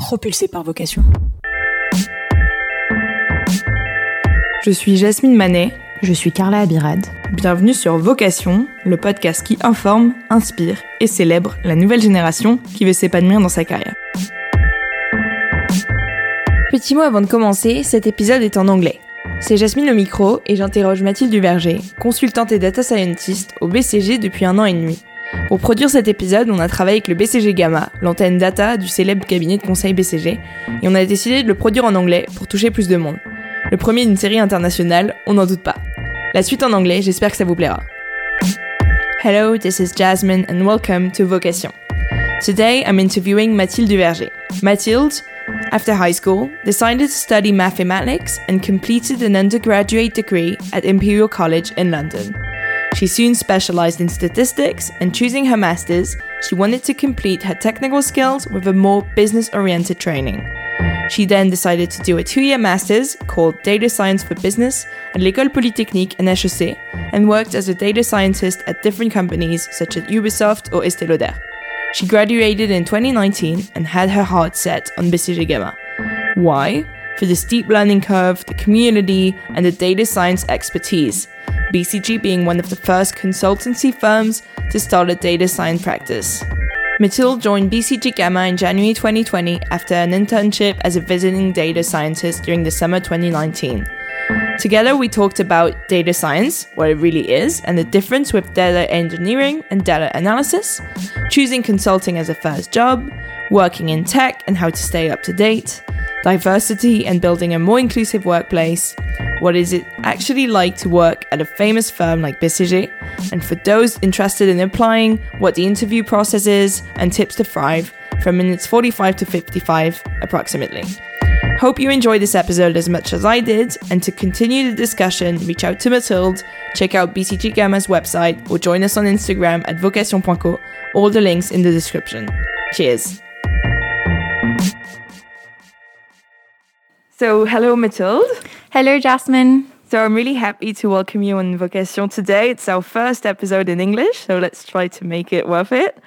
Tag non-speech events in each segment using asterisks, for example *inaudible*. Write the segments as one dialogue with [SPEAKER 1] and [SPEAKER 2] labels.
[SPEAKER 1] propulsé par vocation.
[SPEAKER 2] Je suis Jasmine Manet.
[SPEAKER 3] Je suis Carla Abirad.
[SPEAKER 2] Bienvenue sur Vocation, le podcast qui informe, inspire et célèbre la nouvelle génération qui veut s'épanouir dans sa carrière. Petit mot avant de commencer, cet épisode est en anglais. C'est Jasmine au micro et j'interroge Mathilde Duverger, consultante et data scientist au BCG depuis un an et demi. Pour produire cet épisode, on a travaillé avec le BCG Gamma, l'antenne data du célèbre cabinet de conseil BCG, et on a décidé de le produire en anglais pour toucher plus de monde. Le premier d'une série internationale, on n'en doute pas. La suite en anglais, j'espère que ça vous plaira. Hello, this is Jasmine and welcome to Vocation. Today I'm interviewing Mathilde Duverger. Mathilde, after high school, decided to study mathematics and completed an undergraduate degree at Imperial College in London. She soon specialized in statistics, and choosing her master's, she wanted to complete her technical skills with a more business oriented training. She then decided to do a two year master's called Data Science for Business at l'École Polytechnique and HEC and worked as a data scientist at different companies such as Ubisoft or Estée Lauder. She graduated in 2019 and had her heart set on BCG Gamma. Why? For the steep learning curve, the community, and the data science expertise. BCG being one of the first consultancy firms to start a data science practice. Mathilde joined BCG Gamma in January 2020 after an internship as a visiting data scientist during the summer 2019. Together, we talked about data science, what it really is, and the difference with data engineering and data analysis, choosing consulting as a first job, working in tech and how to stay up to date, diversity and building a more inclusive workplace, what is it actually like to work at a famous firm like BCG, and for those interested in applying, what the interview process is, and tips to thrive from minutes 45 to 55 approximately. Hope you enjoyed this episode as much as I did, and to continue the discussion, reach out to Mathilde, check out BCG Gamma's website, or join us on Instagram at vocation.co, all the links in the description. Cheers! So, hello, Mathilde.
[SPEAKER 3] Hello, Jasmine.
[SPEAKER 2] So, I'm really happy to welcome you on Vocation today. It's our first episode in English, so let's try to make it worth it.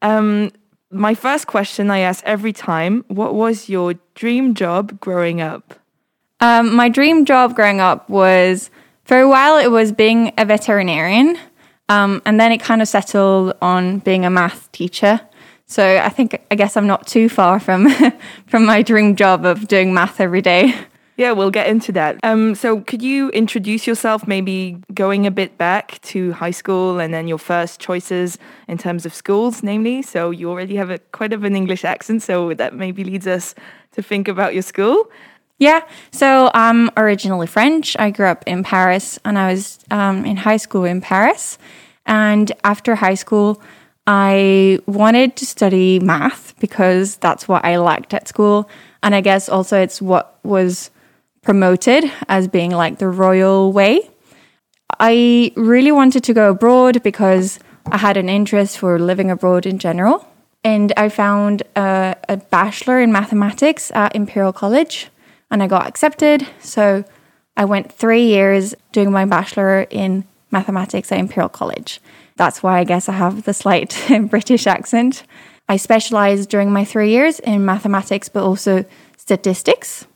[SPEAKER 2] Um, my first question I ask every time What was your dream job growing up?
[SPEAKER 3] Um, my dream job growing up was for a while it was being a veterinarian, um, and then it kind of settled on being a math teacher. So I think I guess I'm not too far from *laughs* from my dream job of doing math every day.
[SPEAKER 2] Yeah, we'll get into that. Um, so, could you introduce yourself, maybe going a bit back to high school and then your first choices in terms of schools, namely? So, you already have a quite of an English accent, so that maybe leads us to think about your school.
[SPEAKER 3] Yeah, so I'm originally French. I grew up in Paris and I was um, in high school in Paris. And after high school, I wanted to study math because that's what I liked at school. And I guess also it's what was promoted as being like the royal way. I really wanted to go abroad because I had an interest for living abroad in general. And I found a, a bachelor in mathematics at Imperial College and I got accepted. So I went three years doing my bachelor in mathematics at Imperial College. That's why I guess I have the slight *laughs* British accent. I specialized during my three years in mathematics, but also statistics.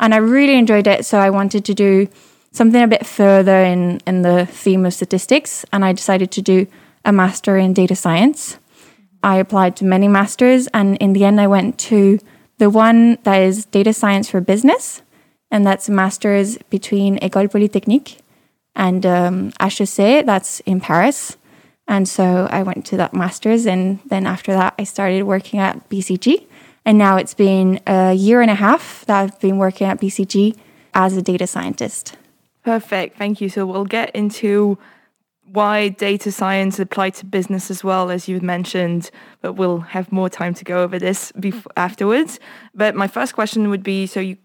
[SPEAKER 3] And I really enjoyed it. So I wanted to do something a bit further in, in the theme of statistics. And I decided to do a master in data science. I applied to many masters. And in the end, I went to the one that is data science for business. And that's a master's between École Polytechnique and um, HEC, that's in Paris. And so I went to that master's. And then after that, I started working at BCG. And now it's been a year and a half that I've been working at BCG as a data scientist.
[SPEAKER 2] Perfect. Thank you. So we'll get into why data science applied to business as well as you mentioned, but we'll have more time to go over this afterwards. But my first question would be so you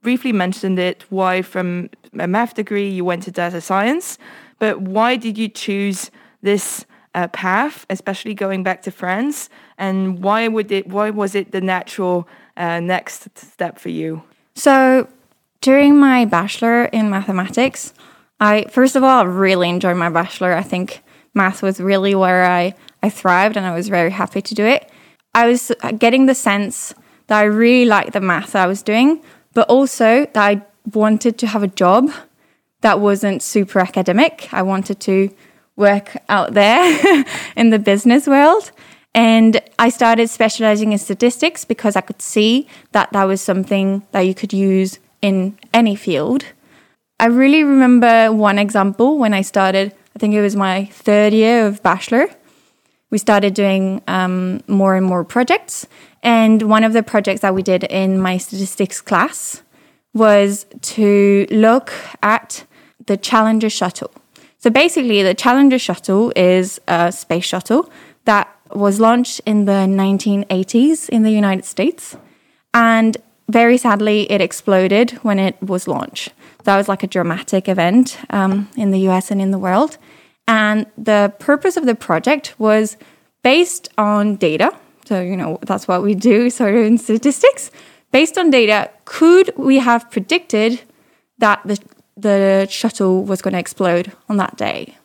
[SPEAKER 2] briefly mentioned it why from a math degree you went to data science, but why did you choose this uh, path, especially going back to France? And why would it? Why was it the natural uh, next step for you?
[SPEAKER 3] So during my bachelor in mathematics, I first of all really enjoyed my bachelor. I think math was really where I I thrived, and I was very happy to do it. I was getting the sense that I really liked the math I was doing, but also that I wanted to have a job that wasn't super academic. I wanted to work out there *laughs* in the business world. And I started specializing in statistics because I could see that that was something that you could use in any field. I really remember one example when I started, I think it was my third year of bachelor. We started doing um, more and more projects. And one of the projects that we did in my statistics class was to look at the Challenger shuttle. So basically, the Challenger shuttle is a space shuttle that was launched in the 1980s in the United States. And very sadly, it exploded when it was launched. That was like a dramatic event um, in the US and in the world. And the purpose of the project was based on data. So, you know, that's what we do sort of in statistics. Based on data, could we have predicted that the, the shuttle was going to explode on that day?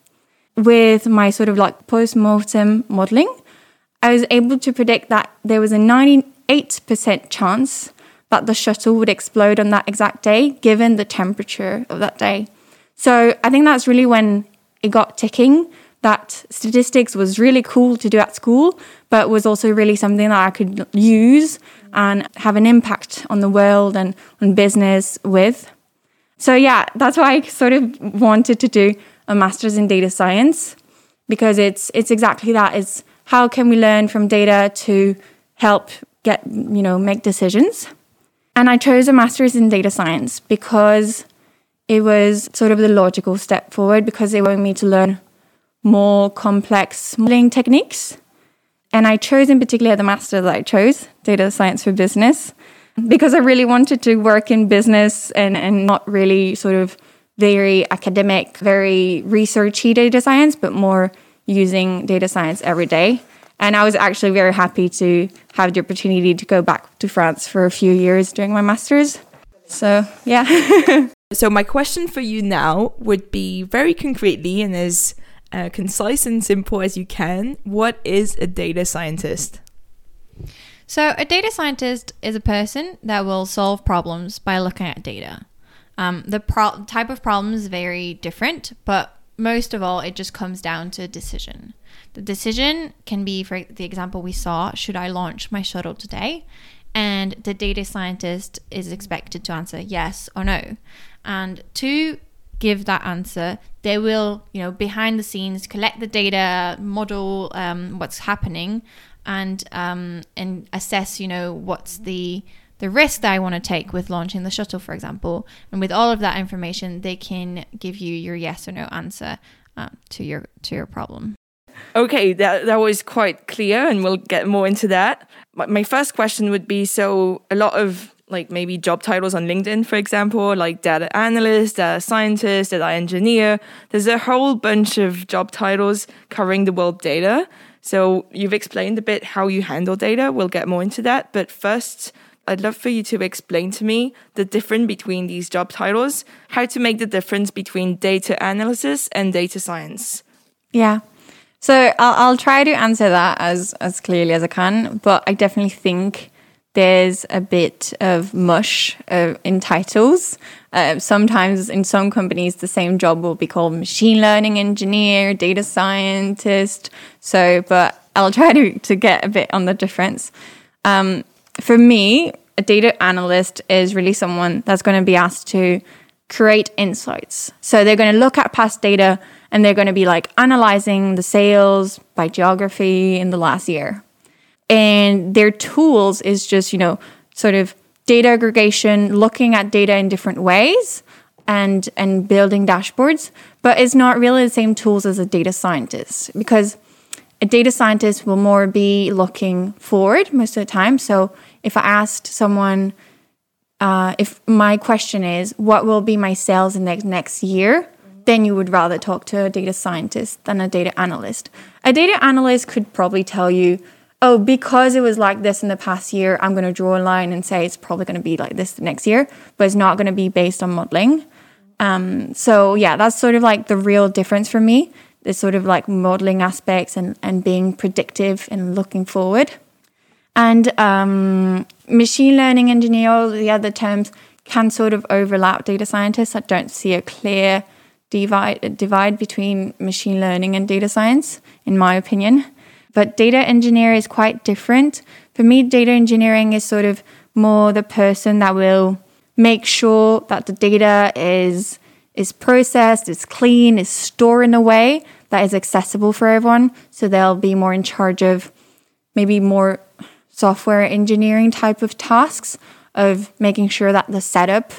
[SPEAKER 3] With my sort of like post mortem modeling, I was able to predict that there was a 98% chance that the shuttle would explode on that exact day, given the temperature of that day. So I think that's really when it got ticking that statistics was really cool to do at school, but was also really something that I could use and have an impact on the world and on business with. So, yeah, that's why I sort of wanted to do a master's in data science because it's it's exactly that. It's how can we learn from data to help get you know make decisions. And I chose a master's in data science because it was sort of the logical step forward because they wanted me to learn more complex modeling techniques. And I chose in particular the master that I chose, data science for business, because I really wanted to work in business and, and not really sort of very academic, very researchy data science, but more using data science every day. And I was actually very happy to have the opportunity to go back to France for a few years during my master's. So, yeah. *laughs*
[SPEAKER 2] so, my question for you now would be very concretely and as uh, concise and simple as you can what is a data scientist?
[SPEAKER 1] So, a data scientist is a person that will solve problems by looking at data. Um, the pro- type of problems is very different, but most of all, it just comes down to a decision. The decision can be, for the example we saw, should I launch my shuttle today? And the data scientist is expected to answer yes or no. And to give that answer, they will, you know, behind the scenes collect the data, model um, what's happening, and um, and assess, you know, what's the the risk that I want to take with launching the shuttle, for example. And with all of that information, they can give you your yes or no answer um, to your to your problem.
[SPEAKER 2] Okay, that, that was quite clear, and we'll get more into that. My first question would be so, a lot of like maybe job titles on LinkedIn, for example, like data analyst, data scientist, data engineer. There's a whole bunch of job titles covering the world data. So you've explained a bit how you handle data. We'll get more into that. But first, I'd love for you to explain to me the difference between these job titles, how to make the difference between data analysis and data science.
[SPEAKER 3] Yeah. So I'll, I'll try to answer that as as clearly as I can, but I definitely think there's a bit of mush uh, in titles. Uh, sometimes in some companies, the same job will be called machine learning engineer, data scientist. So, but I'll try to, to get a bit on the difference. Um, for me, a data analyst is really someone that's going to be asked to create insights. So they're going to look at past data and they're going to be like analyzing the sales by geography in the last year. And their tools is just, you know, sort of data aggregation, looking at data in different ways and and building dashboards, but it's not really the same tools as a data scientist because a data scientist will more be looking forward most of the time. So if I asked someone uh, if my question is what will be my sales in the next year, then you would rather talk to a data scientist than a data analyst. A data analyst could probably tell you, oh, because it was like this in the past year, I'm going to draw a line and say it's probably going to be like this next year, but it's not going to be based on modeling. Um, so, yeah, that's sort of like the real difference for me. The sort of like modeling aspects and, and being predictive and looking forward. And um, machine learning engineer, all the other terms can sort of overlap data scientists. I don't see a clear divide divide between machine learning and data science, in my opinion. But data engineer is quite different. For me, data engineering is sort of more the person that will make sure that the data is is processed, is clean, is stored in a way that is accessible for everyone. So they'll be more in charge of maybe more software engineering type of tasks of making sure that the setup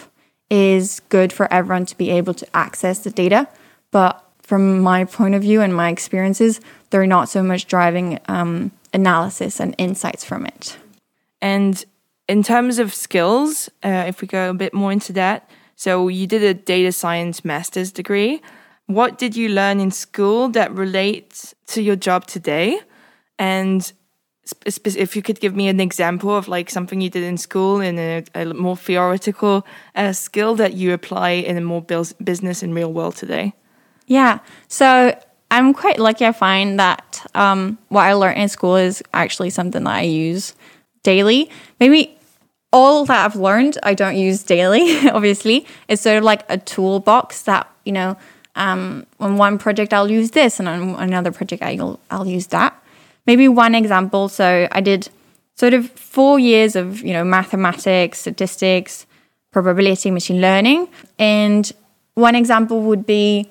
[SPEAKER 3] is good for everyone to be able to access the data. But from my point of view and my experiences, they're not so much driving um, analysis and insights from it.
[SPEAKER 2] And in terms of skills, uh, if we go a bit more into that, so you did a data science master's degree. What did you learn in school that relates to your job today? And if you could give me an example of like something you did in school in a, a more theoretical uh, skill that you apply in a more business in real world today
[SPEAKER 3] yeah so i'm quite lucky i find that um, what i learned in school is actually something that i use daily maybe all that i've learned i don't use daily *laughs* obviously it's sort of like a toolbox that you know um, on one project i'll use this and on another project i'll, I'll use that maybe one example. So I did sort of four years of, you know, mathematics, statistics, probability, machine learning. And one example would be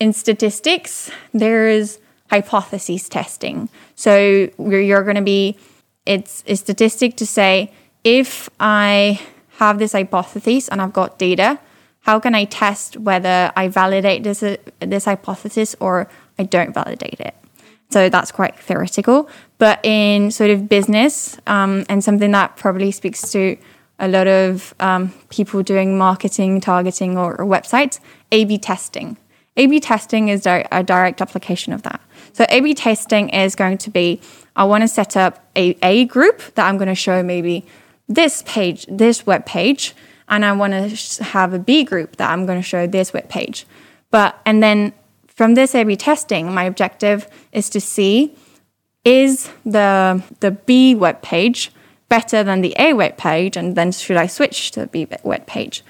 [SPEAKER 3] in statistics, there is hypothesis testing. So you're going to be, it's a statistic to say, if I have this hypothesis and I've got data, how can I test whether I validate this, this hypothesis or I don't validate it? So that's quite theoretical. But in sort of business, um, and something that probably speaks to a lot of um, people doing marketing, targeting, or, or websites, A B testing. A B testing is a direct application of that. So A B testing is going to be I want to set up a, a group that I'm going to show maybe this page, this web page, and I want to have a B group that I'm going to show this web page. But and then from this A-B testing, my objective is to see is the the B web page better than the A web page, and then should I switch to the B web page?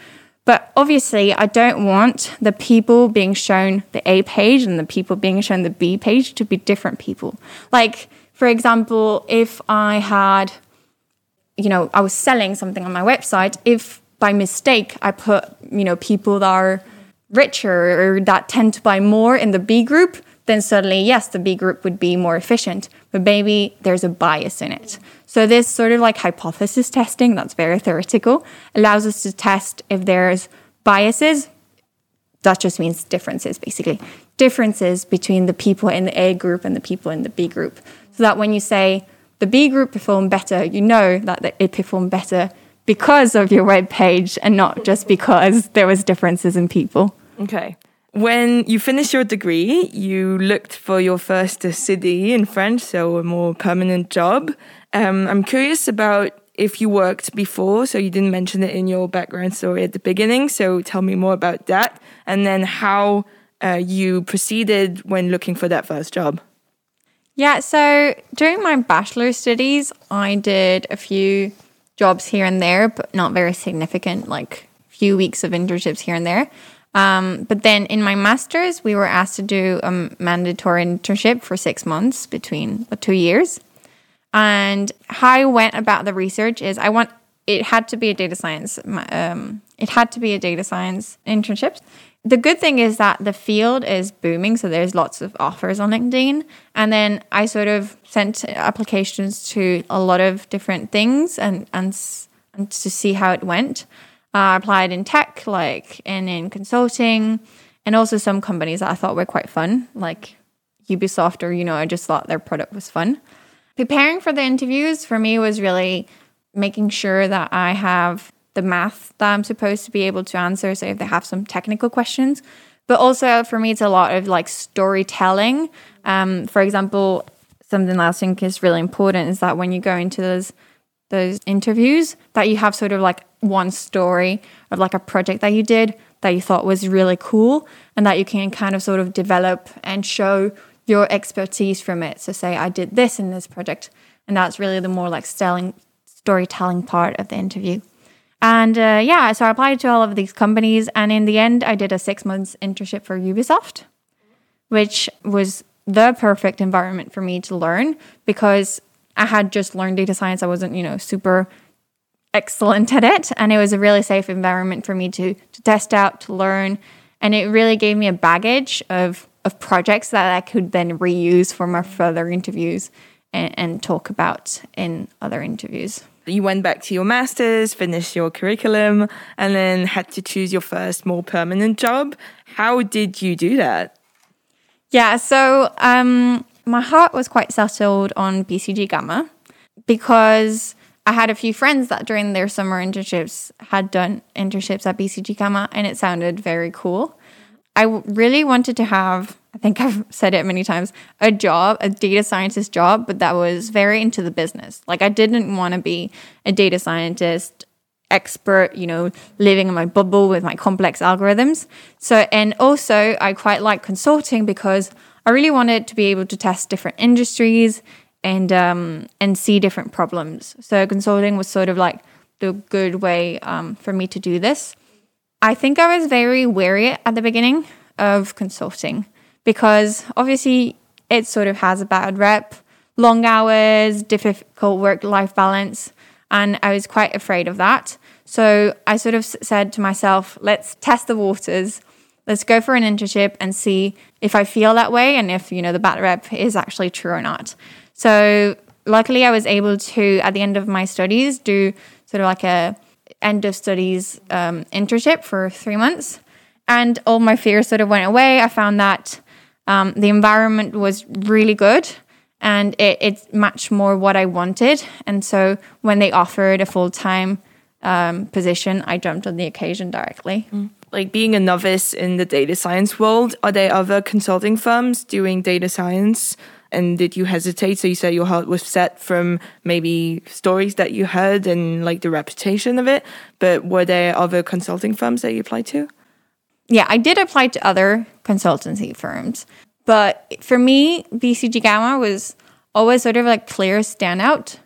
[SPEAKER 3] But obviously, I don't want the people being shown the A page and the people being shown the B page to be different people. Like, for example, if I had, you know, I was selling something on my website, if by mistake I put, you know, people that are richer or that tend to buy more in the B group, then suddenly, yes, the B group would be more efficient, but maybe there's a bias in it. So, this sort of like hypothesis testing, that's very theoretical, allows us to test if there's biases. That just means differences, basically. Differences between the people in the A group and the people in the B group. So that when you say the B group performed better, you know that it performed better because of your web page and not just because there was differences in people.
[SPEAKER 2] Okay. When you finished your degree, you looked for your first CDI in French, so a more permanent job. Um, I'm curious about if you worked before, so you didn't mention it in your background story at the beginning. So tell me more about that, and then how uh, you proceeded when looking for that first job.
[SPEAKER 3] Yeah, so during my bachelor studies, I did a few jobs here and there, but not very significant, like a few weeks of internships here and there. Um, but then in my master's, we were asked to do a mandatory internship for six months between uh, two years. And how I went about the research is I want it had to be a data science. Um, it had to be a data science internship. The good thing is that the field is booming, so there's lots of offers on LinkedIn. And then I sort of sent applications to a lot of different things and and, and to see how it went. I uh, applied in tech, like and in consulting, and also some companies that I thought were quite fun, like Ubisoft, or you know, I just thought their product was fun. Preparing for the interviews for me was really making sure that I have the math that I'm supposed to be able to answer. So if they have some technical questions, but also for me, it's a lot of like storytelling. Um, for example, something that I think is really important is that when you go into those those interviews, that you have sort of like one story of like a project that you did that you thought was really cool and that you can kind of sort of develop and show your expertise from it. So say I did this in this project and that's really the more like selling storytelling part of the interview. And uh, yeah, so I applied to all of these companies. And in the end, I did a six months internship for Ubisoft, which was the perfect environment for me to learn because I had just learned data science. I wasn't, you know, super excellent at it. And it was a really safe environment for me to, to test out, to learn. And it really gave me a baggage of, of projects that I could then reuse for my further interviews and, and talk about in other interviews
[SPEAKER 2] you went back to your master's, finished your curriculum, and then had to choose your first more permanent job. How did you do that?
[SPEAKER 3] Yeah, so um, my heart was quite settled on BCG Gamma because I had a few friends that during their summer internships had done internships at BCG Gamma, and it sounded very cool. I really wanted to have I think I've *laughs* said it many times, a job, a data scientist job, but that was very into the business. Like I didn't want to be a data scientist expert, you know, living in my bubble with my complex algorithms. So, and also I quite like consulting because I really wanted to be able to test different industries and um, and see different problems. So consulting was sort of like the good way um, for me to do this. I think I was very wary at the beginning of consulting because obviously it sort of has a bad rep, long hours, difficult work life balance. And I was quite afraid of that. So I sort of said to myself, let's test the waters. Let's go for an internship and see if I feel that way and if, you know, the bad rep is actually true or not. So luckily I was able to, at the end of my studies, do sort of like a end of studies um, internship for three months. And all my fears sort of went away. I found that um, the environment was really good and it, it, matched more what I wanted. And so when they offered a full time um, position, I jumped on the occasion directly. Mm.
[SPEAKER 2] Like being a novice in the data science world, are there other consulting firms doing data science? And did you hesitate? So you said your heart was set from maybe stories that you heard and like the reputation of it. But were there other consulting firms that you applied to?
[SPEAKER 3] yeah, I did apply to other consultancy firms, but for me, BCG Gamma was always sort of like clear standout.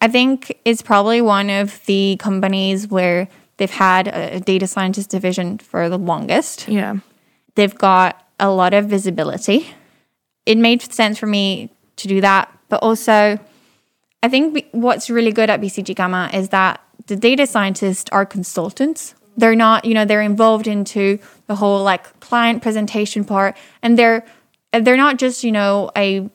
[SPEAKER 3] I think it's probably one of the companies where they've had a data scientist division for the longest.
[SPEAKER 2] Yeah.
[SPEAKER 3] They've got a lot of visibility. It made sense for me to do that, but also I think what's really good at BCG Gamma is that the data scientists are consultants. They're not you know they're involved into the whole like client presentation part. And they're they're not just you know a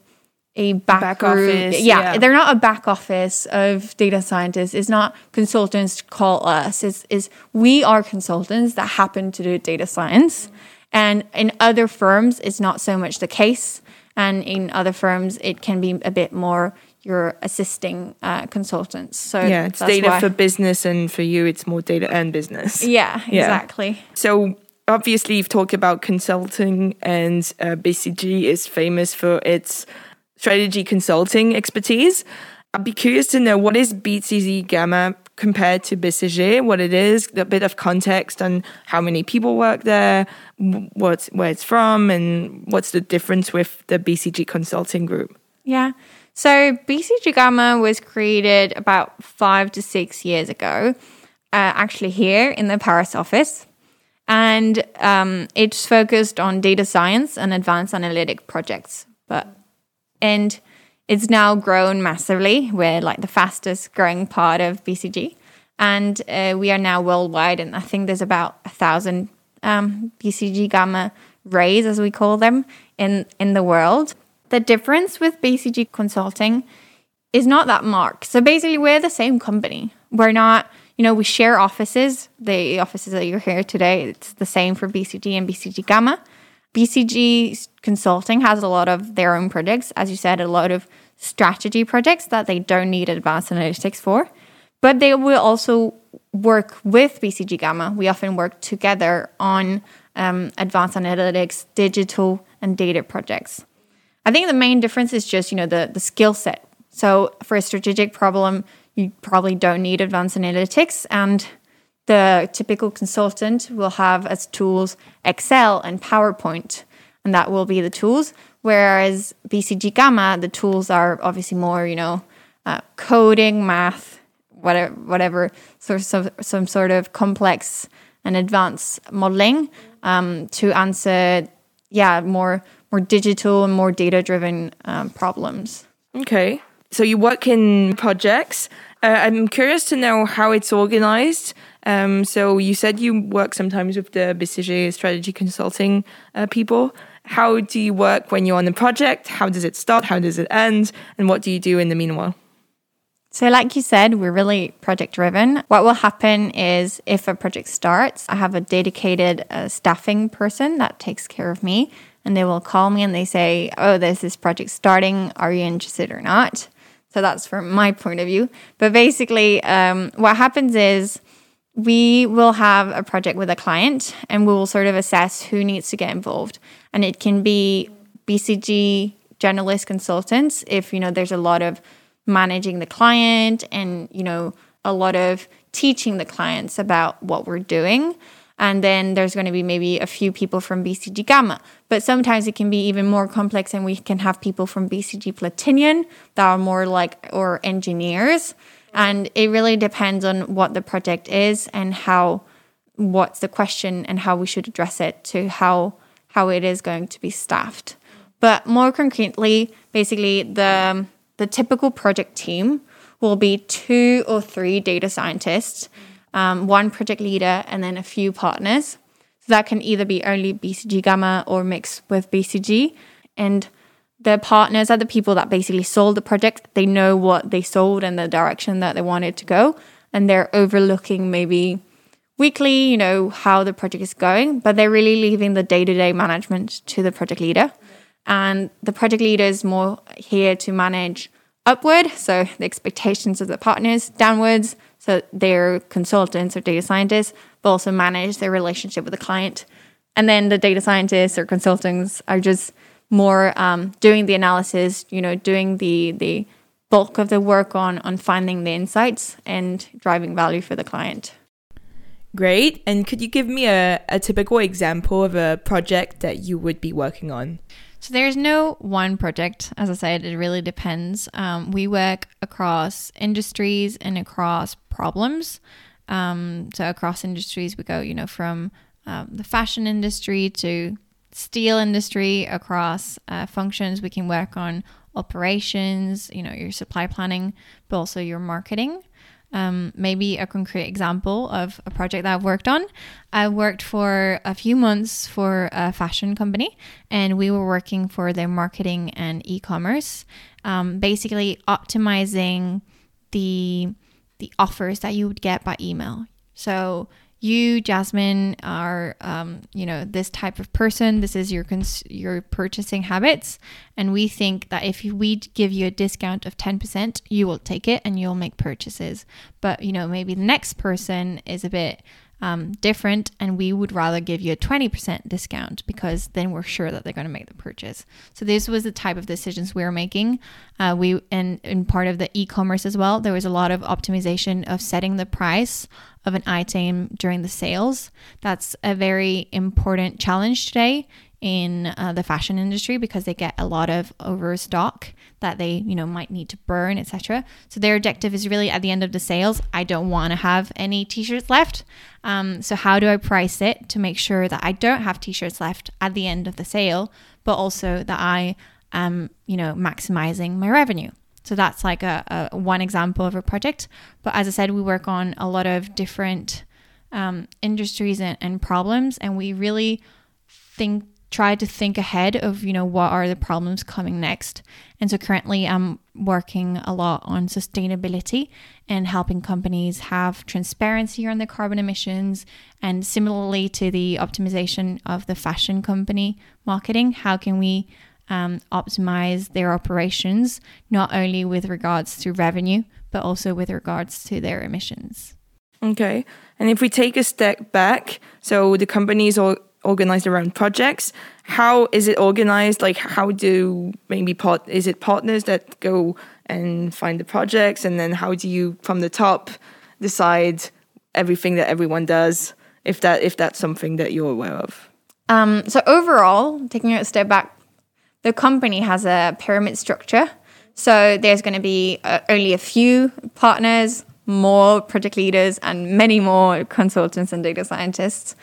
[SPEAKER 3] a back,
[SPEAKER 2] back office
[SPEAKER 3] yeah, yeah, they're not a back office of data scientists. It's not consultants call us. It's, is we are consultants that happen to do data science. And in other firms it's not so much the case and in other firms it can be a bit more you're assisting uh, consultants. So
[SPEAKER 2] yeah, it's data why. for business, and for you, it's more data and business. *laughs*
[SPEAKER 3] Yeah, yeah. exactly.
[SPEAKER 2] So obviously, you've talked about consulting, and uh, BCG is famous for its strategy consulting expertise. I'd be curious to know what is BCG Gamma compared to BCG, what it is, a bit of context on how many people work there, what's where it's from, and what's the difference with the BCG consulting group.
[SPEAKER 3] Yeah. So BCG Gamma was created about five to six years ago, uh, actually here in the Paris office. And um, it's focused on data science and advanced analytic projects. But and it's now grown massively. We're like the fastest growing part of BCG. And uh, we are now worldwide. And I think there's about a thousand um, BCG Gamma rays, as we call them, in, in the world. The difference with BCG Consulting is not that marked. So basically, we're the same company. We're not, you know, we share offices. The offices that you're here today, it's the same for BCG and BCG Gamma. BCG Consulting has a lot of their own projects, as you said, a lot of strategy projects that they don't need advanced analytics for. But they will also work with BCG Gamma. We often work together on um, advanced analytics, digital, and data projects. I think the main difference is just, you know, the, the skill set. So for a strategic problem, you probably don't need advanced analytics. And the typical consultant will have as tools Excel and PowerPoint, and that will be the tools. Whereas BCG Gamma, the tools are obviously more, you know, uh, coding, math, whatever, whatever sort of some sort of complex and advanced modeling um, to answer, yeah, more more digital and more data driven um, problems.
[SPEAKER 2] Okay. So you work in projects. Uh, I'm curious to know how it's organized. Um, so you said you work sometimes with the BCG strategy consulting uh, people. How do you work when you're on a project? How does it start? How does it end? And what do you do in the meanwhile?
[SPEAKER 3] So, like you said, we're really project driven. What will happen is if a project starts, I have a dedicated uh, staffing person that takes care of me, and they will call me and they say, Oh, there's this project starting. Are you interested or not? So, that's from my point of view. But basically, um, what happens is we will have a project with a client and we will sort of assess who needs to get involved. And it can be BCG generalist consultants if, you know, there's a lot of managing the client and, you know, a lot of teaching the clients about what we're doing. And then there's going to be maybe a few people from BCG Gamma. But sometimes it can be even more complex, and we can have people from BCG Platinion that are more like, or engineers. And it really depends on what the project is and how, what's the question and how we should address it to how, how it is going to be staffed. But more concretely, basically, the the typical project team will be two or three data scientists, um, one project leader, and then a few partners. So that can either be only BCG Gamma or mixed with BCG. And the partners are the people that basically sold the project. They know what they sold and the direction that they wanted to go. And they're overlooking maybe weekly, you know, how the project is going, but they're really leaving the day to day management to the project leader. And the project leader is more here to manage upward, so the expectations of the partners, downwards, so they're consultants or data scientists, but also manage their relationship with the client. And then the data scientists or consultants are just more um, doing the analysis, you know, doing the the bulk of the work on on finding the insights and driving value for the client.
[SPEAKER 2] Great. And could you give me a, a typical example of a project that you would be working on?
[SPEAKER 1] So there's no one project. As I said, it really depends. Um, we work across industries and across problems. Um, so across industries, we go, you know, from um, the fashion industry to steel industry. Across uh, functions, we can work on operations, you know, your supply planning, but also your marketing um, maybe a concrete example of a project that I've worked on. I worked for a few months for a fashion company, and we were working for their marketing and e-commerce, um, basically optimizing the the offers that you would get by email. So you, Jasmine, are um, you know this type of person. This is your cons- your purchasing habits, and we think that if we give you a discount of ten percent, you will take it and you'll make purchases. But you know maybe the next person is a bit um, different, and we would rather give you a 20% discount because then we're sure that they're going to make the purchase. So this was the type of decisions we were making. Uh, we and in part of the e-commerce as well, there was a lot of optimization of setting the price of an item during the sales. That's a very important challenge today in uh, the fashion industry because they get a lot of overstock that they you know might need to burn etc so their objective is really at the end of the sales i don't want to have any t-shirts left. Um, so how do i price it to make sure that i don't have t-shirts left at the end of the sale but also that i am you know maximizing my revenue so that's like a, a one example of a project. But as i said we work on a lot of different um, industries and, and problems. And we really think try to think ahead of you know what are the problems coming next. And so currently i'm working a lot on sustainability and helping companies have transparency on their carbon emissions. And similarly to the optimization of the fashion company marketing how can we um, optimize their operations not only with regards to revenue but also with regards to their emissions
[SPEAKER 2] okay and if we take a step back so the companies all organized around projects. How is it organized? Like, how do maybe part is it partners that go and find the projects, and then how do you from the top decide everything that everyone does? If that if that's something that you're aware of.
[SPEAKER 3] Um, so overall, taking a step back, the company has a pyramid structure. So there's going to be uh, only a few partners, more project leaders and many more consultants and data scientists.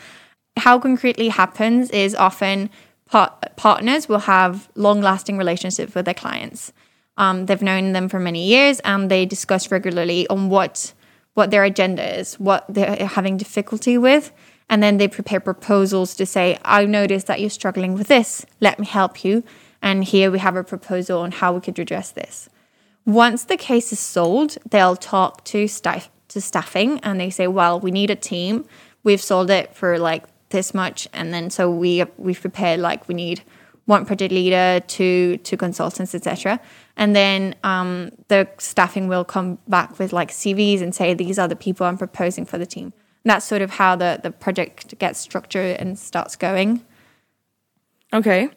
[SPEAKER 3] How concretely happens is often par- partners will have long lasting relationships with their clients. Um, they've known them for many years and they discuss regularly on what what their agenda is, what they're having difficulty with, and then they prepare proposals to say, "I noticed that you're struggling with this. Let me help you." And here we have a proposal on how we could address this. Once the case is sold, they'll talk to staff to staffing and they say, "Well, we need a team. We've sold it for like this much, and then so we we've prepared like we need one project leader, two two consultants, etc. And then um, the staffing will come back with like CVs and say these are the people I'm proposing for the team. And that's sort of how the the project gets structured and starts going.
[SPEAKER 2] Okay,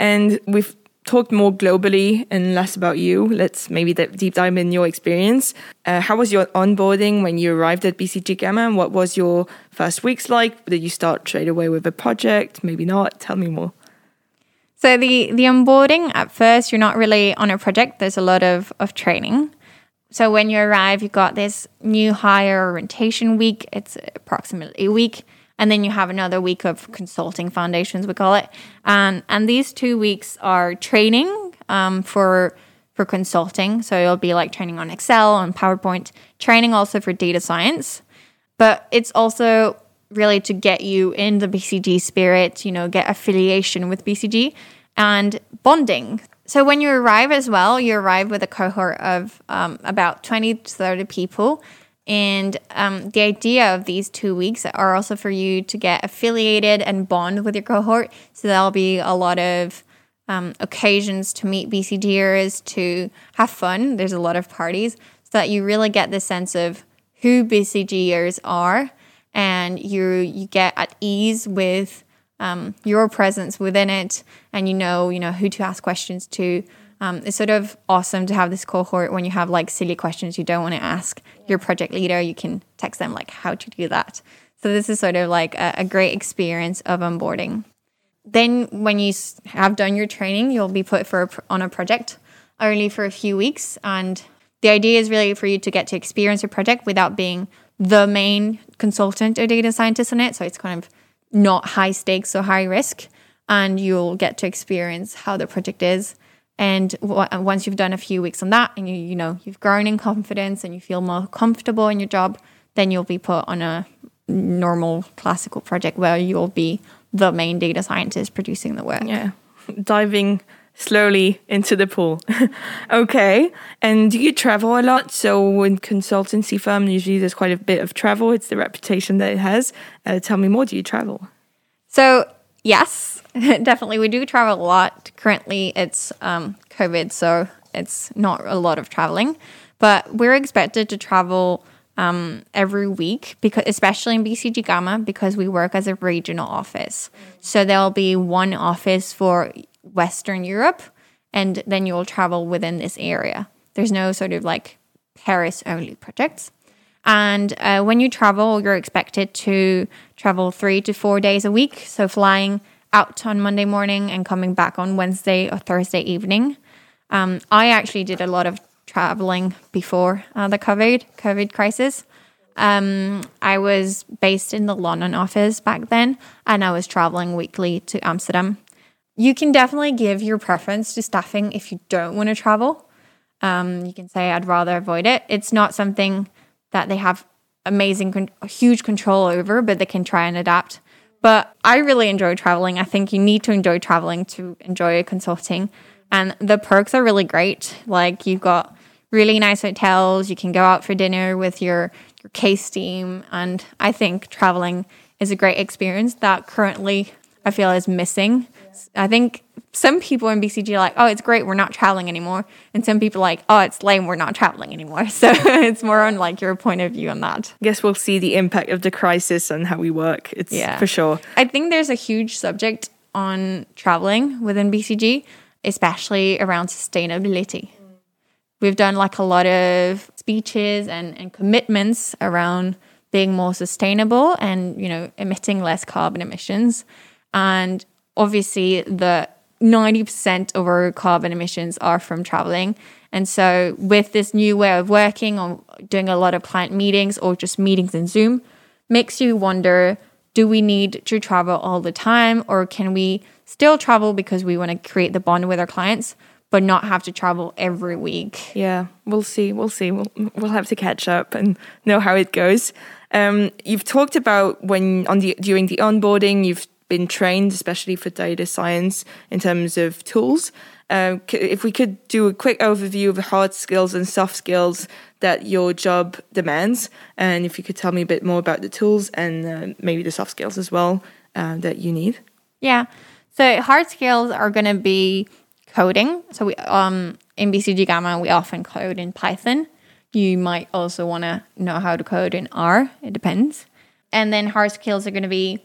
[SPEAKER 2] and we've talked more globally and less about you. Let's maybe deep dive in your experience. Uh, how was your onboarding when you arrived at BCG Gamma? What was your first weeks like? Did you start straight away with a project? Maybe not. Tell me more.
[SPEAKER 3] So the the onboarding at first, you're not really on a project. There's a lot of of training. So when you arrive, you've got this new hire orientation week. It's approximately a week and then you have another week of consulting foundations we call it. And and these two weeks are training um, for for consulting. So it'll be like training on excel and powerpoint training also for data science. But it's also really to get you in the bcg spirit you know get affiliation with bcg and bonding. So when you arrive as well you arrive with a cohort of um, about 20 to 30 people and um, the idea of these two weeks are also for you to get affiliated and bond with your cohort. So there'll be a lot of um, occasions to meet BCGers, to have fun. There's a lot of parties so that you really get the sense of who BCGers are and you you get at ease with um, your presence within it and you know you know who to ask questions to um, it's sort of awesome to have this cohort when you have like silly questions you don't want to ask your project leader. You can text them like how to do that. So this is sort of like a, a great experience of onboarding. Then when you have done your training, you'll be put for a, on a project only for a few weeks, and the idea is really for you to get to experience a project without being the main consultant or data scientist on it. So it's kind of not high stakes or high risk, and you'll get to experience how the project is and w- once you've done a few weeks on that and you, you know, you've grown in confidence and you feel more comfortable in your job, then you'll be put on a normal classical project where you'll be the main data scientist producing the work.
[SPEAKER 2] Yeah. Diving slowly into the pool. *laughs* okay. And do you travel a lot? So in consultancy firm, usually there's quite a bit of travel. It's the reputation that it has. Uh, tell me more. Do you travel?
[SPEAKER 3] So yes, *laughs* definitely. We do travel a lot. Currently, it's um, COVID, so it's not a lot of traveling, but we're expected to travel um, every week because, especially in BCG Gamma, because we work as a regional office. So there'll be one office for Western Europe, and then you'll travel within this area. There's no sort of like Paris only projects. And uh, when you travel, you're expected to travel three to four days a week. So flying out on Monday morning and coming back on Wednesday or Thursday evening. Um, I actually did a lot of traveling before uh, the COVID COVID crisis. Um, I was based in the London office back then, and I was traveling weekly to Amsterdam. You can definitely give your preference to staffing if you don't want to travel. Um, you can say I'd rather avoid it. It's not something that they have amazing, con- huge control over, but they can try and adapt. But I really enjoy traveling. I think you need to enjoy traveling to enjoy consulting. And the perks are really great. Like you've got really nice hotels, you can go out for dinner with your, your case team. And I think traveling is a great experience that currently I feel is missing. I think some people in BCG are like, oh, it's great, we're not traveling anymore. And some people are like, oh, it's lame, we're not traveling anymore. *laughs* So it's more on like your point of view on that.
[SPEAKER 2] I guess we'll see the impact of the crisis on how we work. It's yeah. for sure.
[SPEAKER 3] I think there's a huge subject on traveling within BCG, especially around sustainability. We've done like a lot of speeches and, and commitments around being more sustainable and, you know, emitting less carbon emissions. And obviously the 90% of our carbon emissions are from traveling. And so, with this new way of working or doing a lot of client meetings or just meetings in Zoom, makes you wonder do we need to travel all the time or can we still travel because we want to create the bond with our clients but not have to travel every week
[SPEAKER 2] Yeah, we'll see. We'll see. We'll, we'll have to catch up and know how it goes. Um, you've talked about when on the during the onboarding, you've been trained, especially for data science, in terms of tools. Um, if we could do a quick overview of the hard skills and soft skills that your job demands, and if you could tell me a bit more about the tools and uh, maybe the soft skills as well uh, that you need.
[SPEAKER 3] Yeah. So hard skills are going to be coding. So we um in BCG Gamma we often code in Python. You might also want to know how to code in R. It depends. And then hard skills are going to be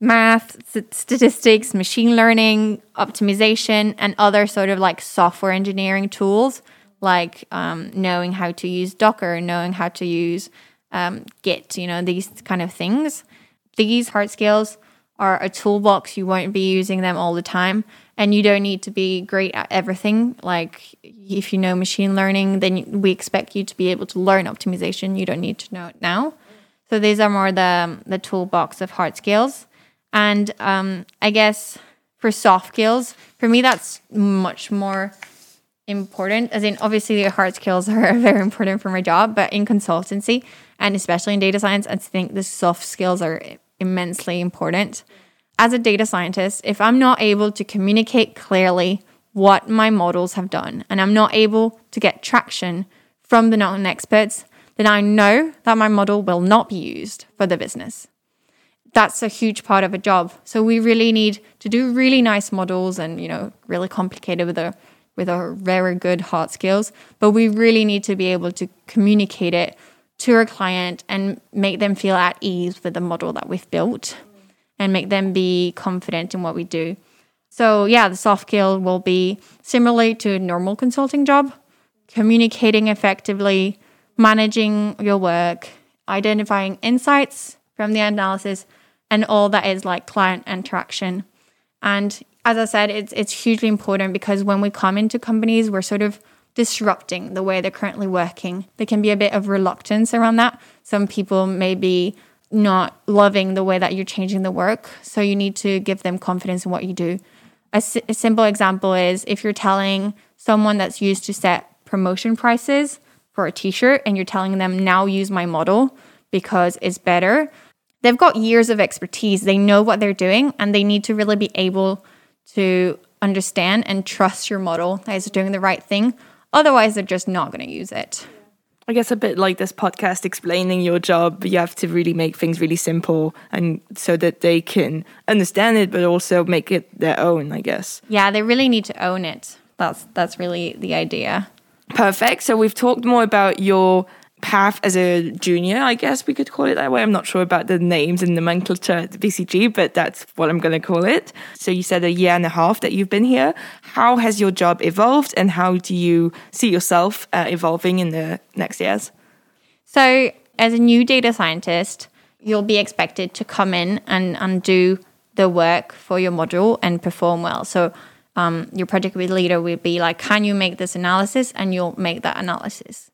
[SPEAKER 3] math, statistics, machine learning, optimization, and other sort of like software engineering tools, like um, knowing how to use Docker, knowing how to use um, Git, you know, these kind of things. These hard skills are a toolbox. You won't be using them all the time. And you don't need to be great at everything. Like, if you know machine learning, then we expect you to be able to learn optimization. You don't need to know it now. So these are more the the toolbox of hard skills. And um, I guess for soft skills, for me, that's much more important. As in, obviously, the hard skills *laughs* are very important for my job, but in consultancy and especially in data science, I think the soft skills are immensely important. As a data scientist, if I'm not able to communicate clearly what my models have done and I'm not able to get traction from the non experts, then I know that my model will not be used for the business that's a huge part of a job. So we really need to do really nice models and you know really complicated with a with our very good hard skills, but we really need to be able to communicate it to our client and make them feel at ease with the model that we've built and make them be confident in what we do. So yeah, the soft skill will be similarly to a normal consulting job, communicating effectively, managing your work, identifying insights from the analysis and all that is like client interaction. And as I said, it's it's hugely important because when we come into companies, we're sort of disrupting the way they're currently working. There can be a bit of reluctance around that. Some people may be not loving the way that you're changing the work, so you need to give them confidence in what you do. A, a simple example is if you're telling someone that's used to set promotion prices for a t-shirt and you're telling them now use my model because it's better they've got years of expertise. They know what they're doing and they need to really be able to understand and trust your model that is doing the right thing. Otherwise, they're just not going to use it.
[SPEAKER 2] I guess a bit like this podcast explaining your job, you have to really make things really simple and so that they can understand it, but also make it their own, I guess.
[SPEAKER 3] Yeah, they really need to own it. That's that's really the idea.
[SPEAKER 2] Perfect. So we've talked more about your path as a junior, I guess we could call it that way. I'm not sure about the names and nomenclature at BCG, but that's what I'm going to call it. So you said a year and a half that you've been here. How has your job evolved and how do you see yourself uh, evolving in the next years?
[SPEAKER 3] So, as a new data scientist, you'll be expected to come in and, and do the work for your module and perform well. So, um, your project leader will be like, Can you make this analysis? And you'll make that analysis.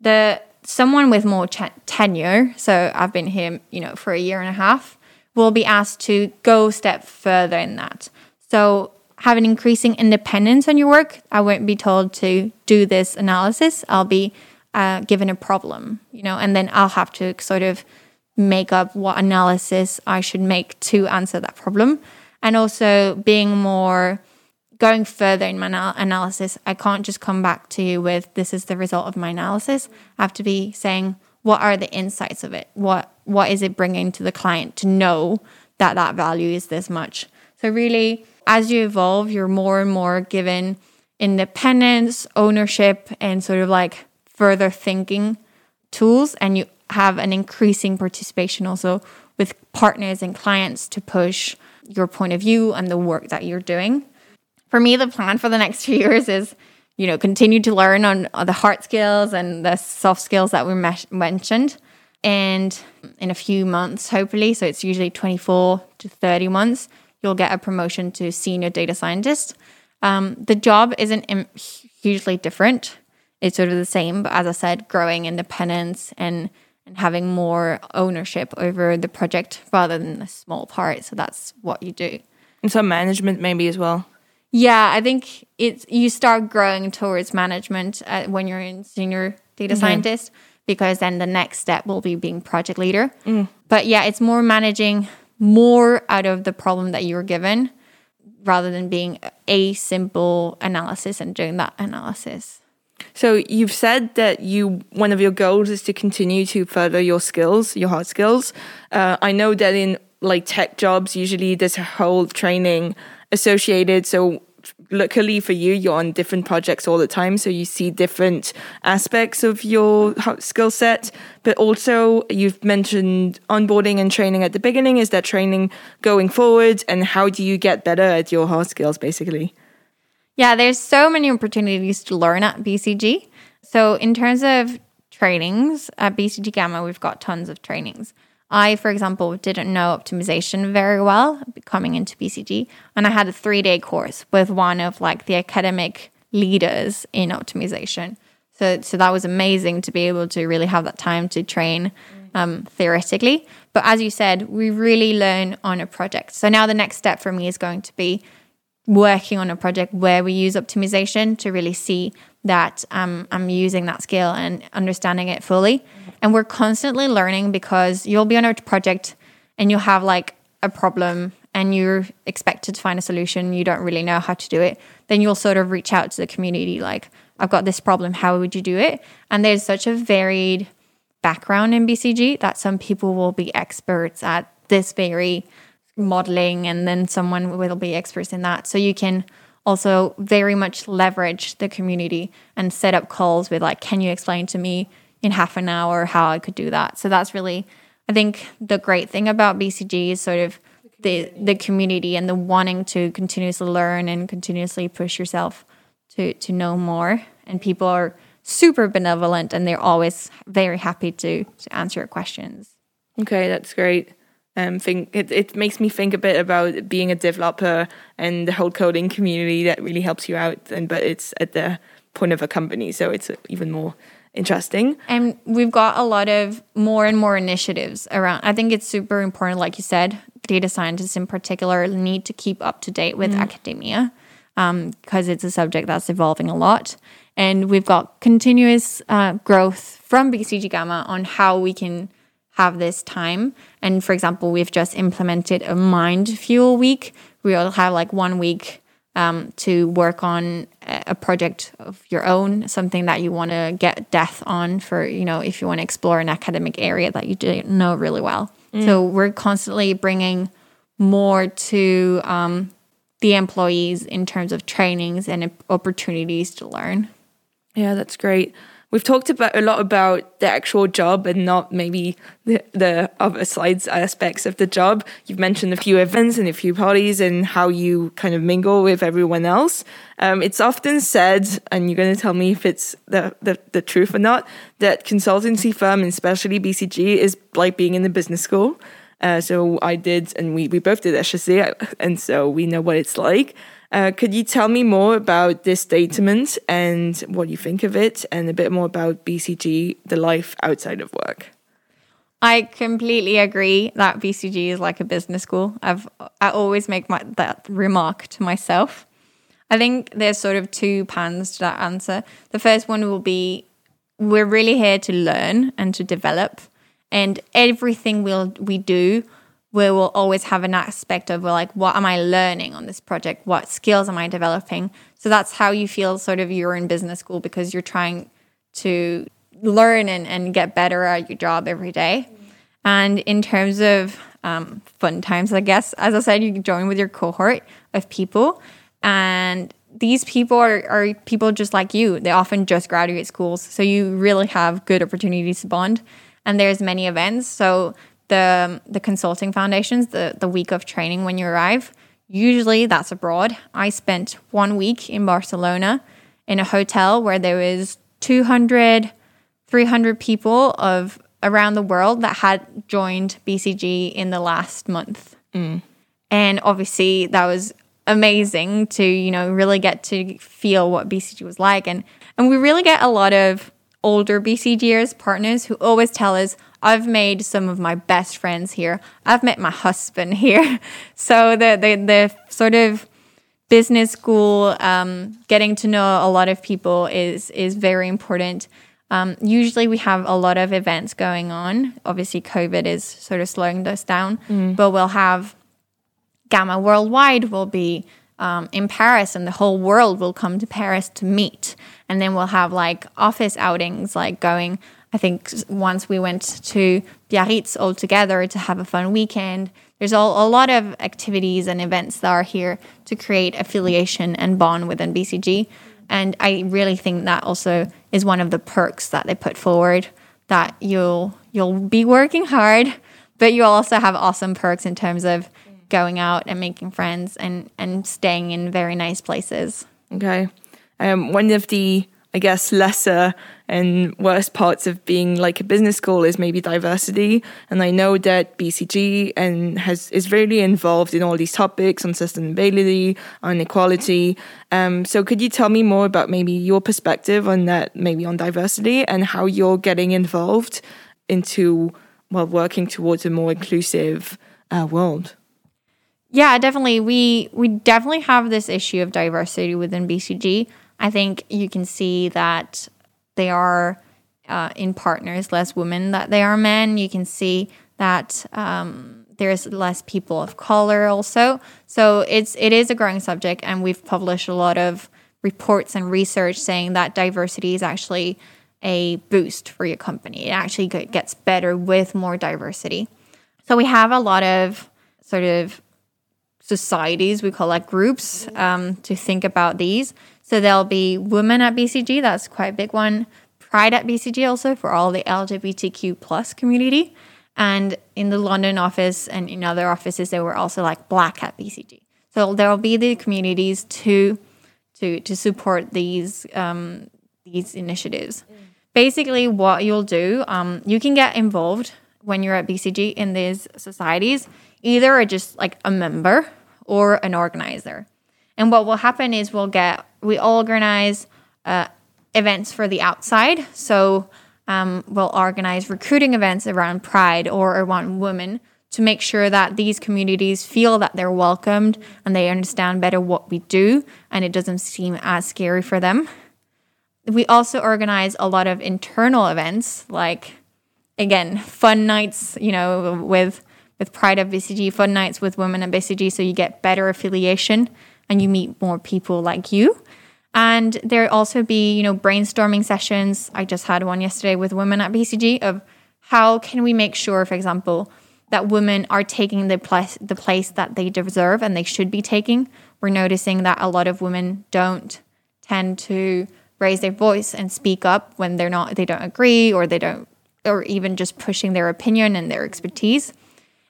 [SPEAKER 3] The someone with more tenure, so I've been here, you know, for a year and a half, will be asked to go a step further in that. So have an increasing independence on your work. I won't be told to do this analysis. I'll be uh, given a problem, you know, and then I'll have to sort of make up what analysis I should make to answer that problem. And also being more going further in my anal- analysis, I can't just come back to you with this is the result of my analysis. I have to be saying what are the insights of it? What what is it bringing to the client to know that that value is this much? So really, as you evolve, you're more and more given independence, ownership, and sort of like further thinking tools, and you have an increasing participation also with partners and clients to push your point of view and the work that you're doing for me, the plan for the next few years is, you know, continue to learn on, the hard skills and the soft skills that we me- mentioned. And in a few months, hopefully, so it's usually 24 to 30 months, you'll get a promotion to senior data scientist. Um, the job isn't hugely different. It's sort of the same, but as I said, growing independence and and having more ownership over the project rather than a small part. So that's what you do.
[SPEAKER 2] And some management maybe as well.
[SPEAKER 3] Yeah, I think it's you start growing towards management uh, when you're in senior data scientist because then the next step will be being project leader. But yeah, it's more managing more out of the problem that you're given rather than being a simple analysis and doing that analysis.
[SPEAKER 2] So you've said that you one of your goals is to continue to further your skills, your hard skills. Uh, I know that in like tech jobs, usually there's a whole training associated. So luckily for you, you're on different projects all the time, so you see different aspects of your skill set. But also, you've mentioned onboarding and training at the beginning. Is that training going forward, and how do you get better at your hard skills, basically?
[SPEAKER 3] Yeah, there's so many opportunities to learn at BCG. So in terms of trainings at BCG Gamma, we've got tons of trainings. I, for example, didn't know optimization very well coming into BCG, and I had a three day course with one of like the academic leaders in optimization. So, so that was amazing to be able to really have that time to train um, theoretically. But as you said, we really learn on a project. So now the next step for me is going to be working on a project where we use optimization to really see that um, I'm using that skill and understanding it fully. And we're constantly learning because you'll be on a project and you'll have like a problem and you're expected to find a solution, you don't really know how to do it. Then you'll sort of reach out to the community like, I've got this problem, how would you do it? And there's such a varied background in BCG that some people will be experts at this very modeling and then someone will be experts in that so you can also very much leverage the community and set up calls with like can you explain to me in half an hour how i could do that so that's really i think the great thing about bcg is sort of the the community and the wanting to continuously learn and continuously push yourself to to know more and people are super benevolent and they're always very happy to to answer your questions
[SPEAKER 2] Okay, that's great. Um, think it, it makes me think a bit about being a developer and the whole coding community that really helps you out. And but it's at the point of a company, so it's even more interesting.
[SPEAKER 3] And we've got a lot of more and more initiatives around. I think it's super important, like you said, data scientists in particular need to keep up to date with academia because it's a subject that's evolving a lot. And we've got continuous uh, growth from BCG Gamma on how we can have this time. And for example, we've just implemented a mind fuel week. We'll have like one week um, to work on a project of your own, something that you want to get depth on for, you know, if you want to explore an academic area that you don't know really well. So we're constantly bringing more to um, the employees in terms of trainings and opportunities to learn.
[SPEAKER 2] Yeah, that's great. We've talked about a lot about the actual job and not maybe the, the other sides aspects of the job. You've mentioned a few events and a few parties and how you kind of mingle with everyone else. Um, it's often said, and you're going to tell me if it's the, the, the truth or not, that consultancy firm, and especially BCG, is like being in the business school. Uh, so I did, and we, we both did HEC, and so we know what it's like. Uh, could you tell me more about this statement and what you think of it, and a bit more about BCG, the life outside of work?
[SPEAKER 3] I completely agree that BCG is like a business school. I've I always make my, that remark to myself. I think there's sort of two pans to that answer. The first one will be we're really here to learn and to develop, and everything we'll we do, we will always have an aspect of like what am I learning on this project? What skills am I developing? So that's how you feel sort of you're in business school because you're trying to learn and, and get better at your job every day. And in terms of um, fun times, I guess, as I said, you join with your cohort of people. And these people are, are people just like you. They often just graduate schools. So you really have good opportunities to bond. And there's many events. So the the consulting foundations, the, the week of training when you arrive, usually that's abroad. I spent one week in Barcelona in a hotel where there was 200 300 people of around the world that had joined BCG in the last month. Mm. And obviously, that was amazing to, you know, really get to feel what BCG was like. And, and we really get a lot of older BCGers partners who always tell us, I've made some of my best friends here. I've met my husband here. *laughs* So the, the, the sort of business school, um, getting to know a lot of people is, is very important. Um, usually we have a lot of events going on. Obviously, COVID is sort of slowing us down, mm. but we'll have Gamma Worldwide will be um, in Paris, and the whole world will come to Paris to meet. And then we'll have like office outings, like going. I think once we went to Biarritz all together to have a fun weekend. There's all, a lot of activities and events that are here to create affiliation and bond within BCG. And I really think that also is one of the perks that they put forward that you'll you'll be working hard, but you'll also have awesome perks in terms of going out and making friends and and staying in very nice places.
[SPEAKER 2] Okay. Um, one of the I guess lesser and worst parts of being like a business school is maybe diversity. And I know that BCG and has is really involved in all these topics on sustainability, on equality. Um, so could you tell me more about maybe your perspective on that, maybe on diversity and how you're getting involved into well working towards a more inclusive uh, world?
[SPEAKER 3] Yeah, definitely. We we definitely have this issue of diversity within BCG. I think you can see that they are uh, in partners less women that they are men. You can see that um, there's less people of color also. So it's it is a growing subject, and we've published a lot of reports and research saying that diversity is actually a boost for your company. It actually gets better with more diversity. So we have a lot of sort of societies, we call like groups, um, to think about these. So there'll be women at BCG, that's quite a big one. Pride at BCG also for all the LGBTQ plus community. And in the London office and in other offices, there were also like black at BCG. So there will be the communities to to to support these um, these initiatives. Mm. Basically, what you'll do, um, you can get involved when you're at BCG in these societies, either just like a member or an organizer. And what will happen is we'll get, we organize uh, events for the outside. So um, we'll organize recruiting events around Pride or around women to make sure that these communities feel that they're welcomed and they understand better what we do and it doesn't seem as scary for them. We also organize a lot of internal events like again fun nights you know with with Pride of BCG, fun nights with women at BCG, so you get better affiliation and you meet more people like you. And there also be, you know, brainstorming sessions. I just had one yesterday with women at BCG of how can we make sure, for example, that women are taking the place the place that they deserve and they should be taking. We're noticing that a lot of women don't tend to raise their voice and speak up when they're not they don't agree or they don't or even just pushing their opinion and their expertise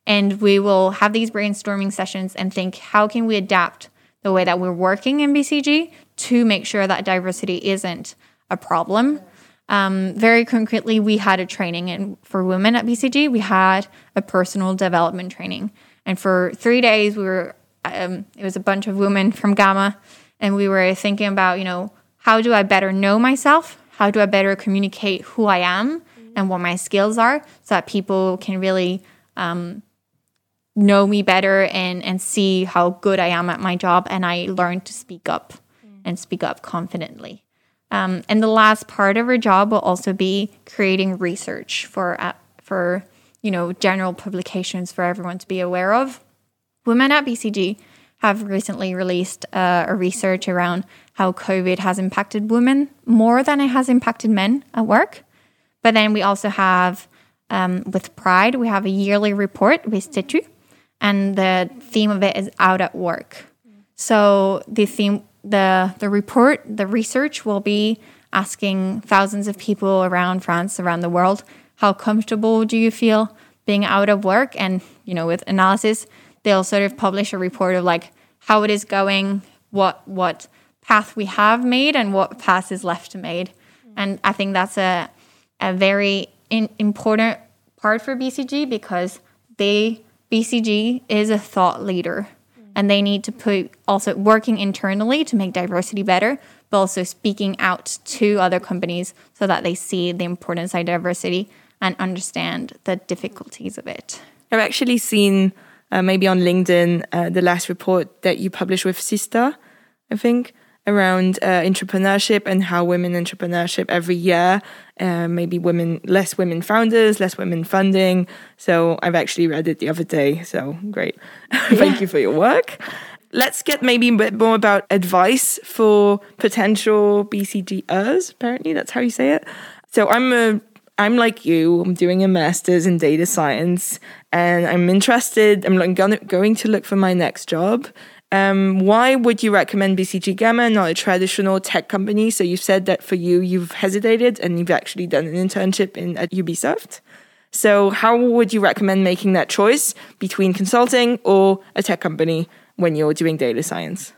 [SPEAKER 3] and we will have these brainstorming sessions and think how can we adapt the way that we're working in BCG to make sure that diversity isn't a problem. Um, very concretely, we had a training and for women at BCG. We had a personal development training, and for three days, we were. Um, it was a bunch of women from Gamma, and we were thinking about, you know, how do I better know myself? How do I better communicate who I am and what my skills are, so that people can really um, know me better and and see how good I am at my job and I learn to speak up mm. and speak up confidently. Um, and the last part of our job will also be creating research for uh, for you know general publications for everyone to be aware of. Women at BCG have recently released uh, a research around how COVID has impacted women more than it has impacted men at work. But then we also have um, with Pride, we have a yearly report with Situ, and the theme of it is out at work. So the theme, the the report, the research will be asking thousands of people around France, around the world, how comfortable do you feel being out of work? And you know, with analysis, they'll sort of publish a report of like how it is going, what what path we have made, and what path is left to made. And I think that's a a very in, important part for BCG because they BCG is a thought leader and they need to put also working internally to make diversity better, but also speaking out to other companies so that they see the importance of diversity and understand the difficulties of it.
[SPEAKER 2] I've actually seen uh, maybe on LinkedIn uh, the last report that you published with Sista, I think, around uh, entrepreneurship and how women entrepreneurship every year, uh, maybe women, less women founders, less women funding. So I've actually read it the other day. So great. *laughs* Thank you for your work. Let's get maybe a bit more about advice for potential BCGers. Apparently, that's how you say it. So I'm a I'm like you. I'm doing a master's in data science, and I'm interested. I'm going to look for my next job. Um, why would you recommend BCG Gamma, not a traditional tech company? So you've said that for you, you've hesitated and you've actually done an internship in at Ubisoft. So how would you recommend making that choice between consulting or a tech company when you're doing data science?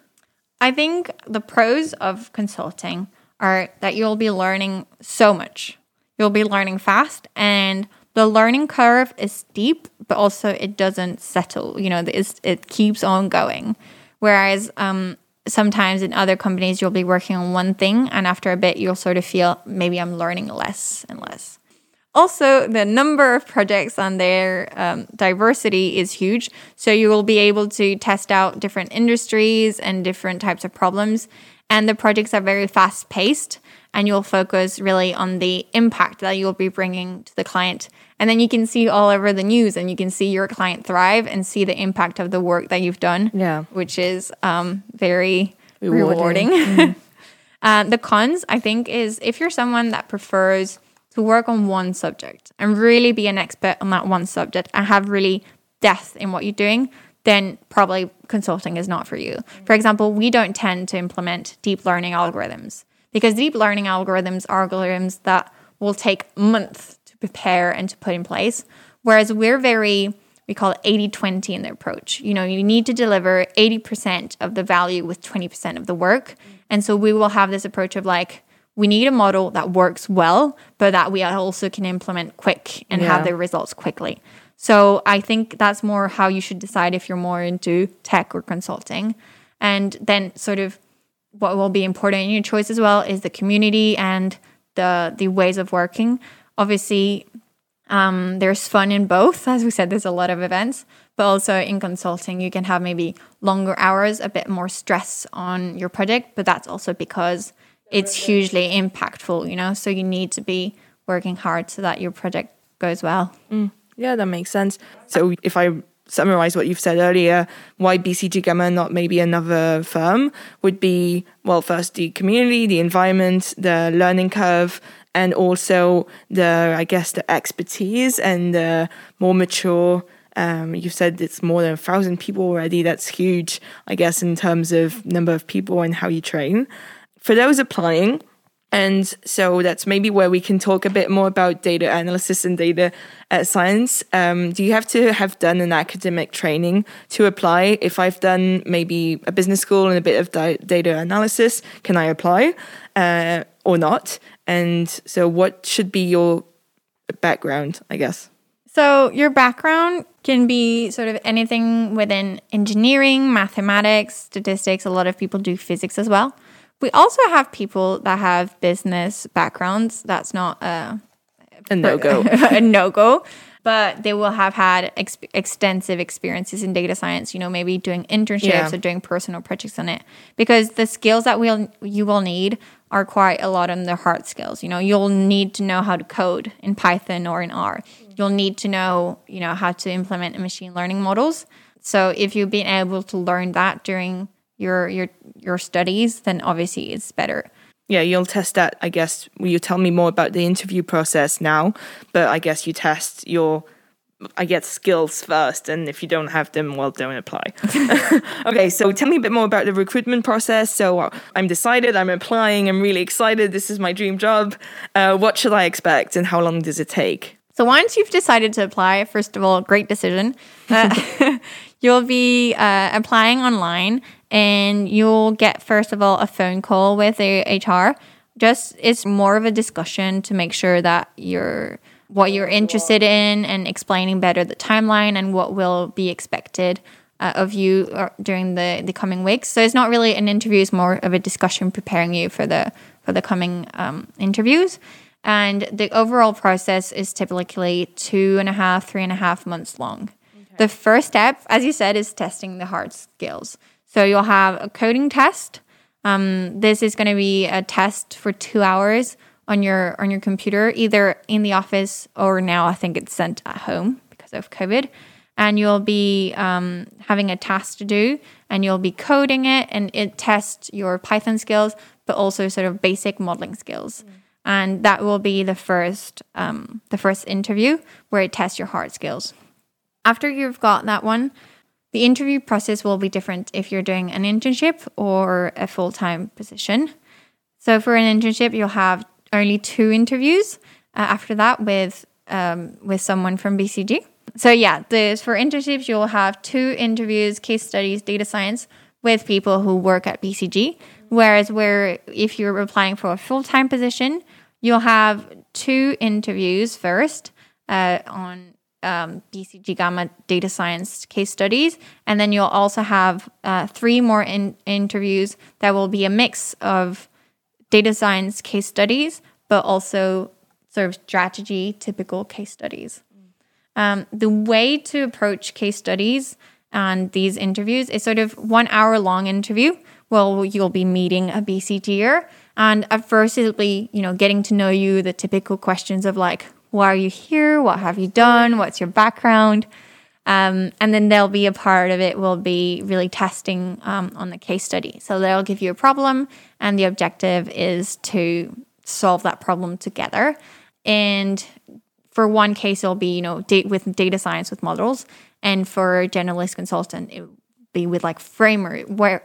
[SPEAKER 3] I think the pros of consulting are that you'll be learning so much. You'll be learning fast and the learning curve is steep, but also it doesn't settle. You know, it keeps on going. Whereas um, sometimes in other companies, you'll be working on one thing, and after a bit, you'll sort of feel maybe I'm learning less and less. Also, the number of projects and their um, diversity is huge. So you will be able to test out different industries and different types of problems. And the projects are very fast paced, and you'll focus really on the impact that you'll be bringing to the client and then you can see all over the news and you can see your client thrive and see the impact of the work that you've done.
[SPEAKER 2] Yeah.
[SPEAKER 3] Which is um, very rewarding. rewarding. Mm. *laughs* uh, the cons, I think, is if you're someone that prefers to work on one subject and really be an expert on that one subject and have really depth in what you're doing, then probably consulting is not for you. For example, we don't tend to implement deep learning algorithms because deep learning algorithms are algorithms that will take months to prepare and to put in place. Whereas we're very, we call it 80 20 in the approach. You know, you need to deliver 80% of the value with 20% of the work. And so we will have this approach of like, we need a model that works well, but that we also can implement quick and yeah. have the results quickly. So I think that's more how you should decide if you're more into tech or consulting. And then sort of what will be important in your choice as well is the community and the the ways of working. Obviously um, there's fun in both. *laughs* As we said there's a lot of events but also in consulting you can have maybe longer hours a bit more stress on your project but that's also because it's hugely impactful you know? So you need to be working hard so that your project goes well.
[SPEAKER 2] Mm. yeah that makes sense. So if i summarize what you've said earlier, why BCG Gamma, not maybe another firm, would be well, first the community, the environment, the learning curve, and also the I guess the expertise and the more mature. Um, you said it's more than a thousand people already. That's huge, I guess, in terms of number of people and how you train. For those applying, and so that's maybe where we can talk a bit more about data analysis and data uh, science. Um, do you have to have done an academic training to apply? If I've done maybe a business school and a bit of di- data analysis, can I apply uh, or not? And so, what should be your background, I guess?
[SPEAKER 3] So, your background can be sort of anything within engineering, mathematics, statistics. A lot of people do physics as well. We also have people that have business backgrounds. That's not a,
[SPEAKER 2] a no go. *laughs*
[SPEAKER 3] a no go but they will have had ex- extensive experiences in data science you know maybe doing internships yeah. or doing personal projects on it because the skills that we'll you will need are quite a lot on the hard skills you know you'll need to know how to code in python or in r you'll need to know you know how to implement machine learning models so if you've been able to learn that during your your your studies then obviously it's better
[SPEAKER 2] yeah, you'll test that. I guess you tell me more about the interview process now, but I guess you test your, I guess, skills first, and if you don't have them, well, don't apply. *laughs* *laughs* okay, so tell me a bit more about the recruitment process. So uh, I'm decided, I'm applying, I'm really excited. This is my dream job. Uh, what should I expect, and how long does it take?
[SPEAKER 3] So once you've decided to apply, first of all, great decision. Uh, *laughs* you'll be uh, applying online and you'll get first of all a phone call with a HR. Just it's more of a discussion to make sure that you're what you're interested in and explaining better the timeline and what will be expected uh, of you uh, during the, the coming weeks. So it's not really an interview; it's more of a discussion preparing you for the for the coming um, interviews. And the overall process is typically two and a half, three and a half months long. The first step, as you said, is testing the hard skills. So you'll have a coding test. Um, this is going to be a test for two hours on your on your computer, either in the office or now I think it's sent at home because of COVID and you'll be um, having a task to do and you'll be coding it and it tests your python skills but also sort of basic modeling skills mm. and that will be the first um, the first interview where it tests your hard skills after you've got that one the interview process will be different if you're doing an internship or a full-time position so for an internship you'll have only two interviews uh, after that with um, with someone from bcg so yeah, this for internships you'll have two interviews, case studies, data science with people who work at BCG. Whereas where if you're applying for a full time position, you'll have two interviews first uh, on um, BCG Gamma data science case studies, and then you'll also have uh, three more in- interviews that will be a mix of data science case studies, but also sort of strategy typical case studies. Um, the way to approach case studies and these interviews is sort of one hour long interview. Well, you'll be meeting a BCGer, and at first it'll be you know getting to know you, the typical questions of like, why are you here? What have you done? What's your background? Um, and then there'll be a part of it will be really testing um, on the case study. So they'll give you a problem, and the objective is to solve that problem together. And for one case, it'll be, you know, date with data science with models. And for generalist consultant, it will be with like framework where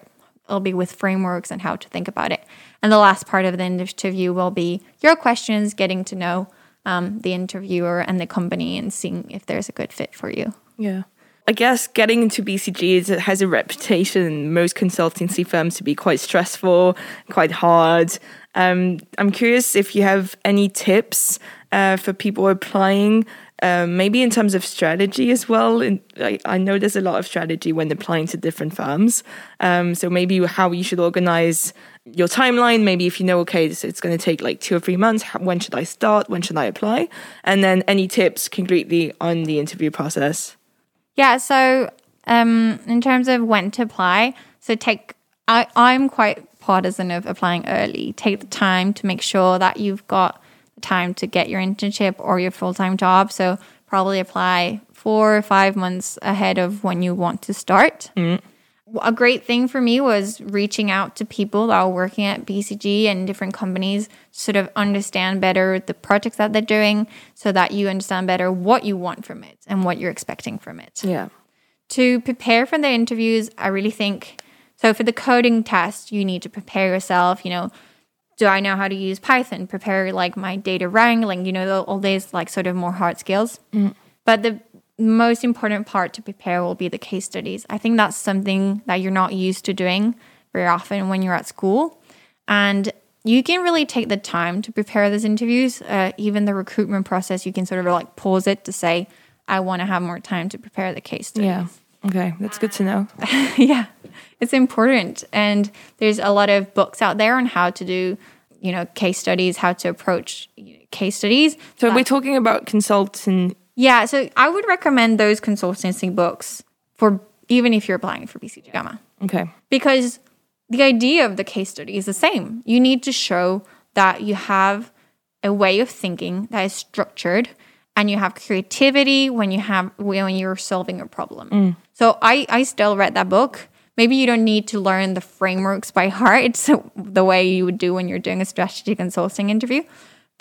[SPEAKER 3] it'll be with frameworks and how to think about it. And the last part of the interview will be your questions, getting to know um, the interviewer and the company and seeing if there's a good fit for you.
[SPEAKER 2] Yeah. I guess getting into BCG has a reputation in most consultancy firms to be quite stressful, quite hard. Um, I'm curious if you have any tips uh, for people applying, um, maybe in terms of strategy as well. I, I, know there's a lot of strategy when applying to different firms. Um, so maybe how you should organize your timeline. Maybe if you know, okay, this, it's going to take like two or three months. When should I start? When should I apply? And then any tips concretely on the interview process.
[SPEAKER 3] Yeah. So um, in terms of when to apply, so take I, I'm quite partisan of applying early. Take the time to make sure that you've got the time to get your internship or your full time job. So probably apply four or five months ahead of when you want to start. Mm. A great thing for me was reaching out to people that are working at BCG and different companies, sort of understand better the projects that they're doing so that you understand better what you want from it and what you're expecting from it.
[SPEAKER 2] Yeah.
[SPEAKER 3] To prepare for the interviews, I really think so for the coding test, you need to prepare yourself, you know, do I know how to use Python? Prepare like my data wrangling, you know, all these like sort of more hard skills. Mm. But the most important part to prepare will be the case studies. I think that's something that you're not used to doing very often when you're at school. And you can really take the time to prepare those interviews. Uh, even the recruitment process, you can sort of like pause it to say, I want to have more time to prepare the case studies.
[SPEAKER 2] Yeah. Okay, that's good to know. *laughs*
[SPEAKER 3] yeah, it's important. And there's a lot of books out there on how to do, you know, case studies, how to approach case studies.
[SPEAKER 2] So we're talking about consulting.
[SPEAKER 3] Yeah, so I would recommend those consultancy books for even if you're applying for BCG Gamma.
[SPEAKER 2] Okay.
[SPEAKER 3] Because the idea of the case study is the same. You need to show that you have a way of thinking that is structured and you have creativity when you have when you're solving a problem. Mm. So I I still read that book. Maybe you don't need to learn the frameworks by heart. It's *laughs* the way you would do when you're doing a strategy consulting interview.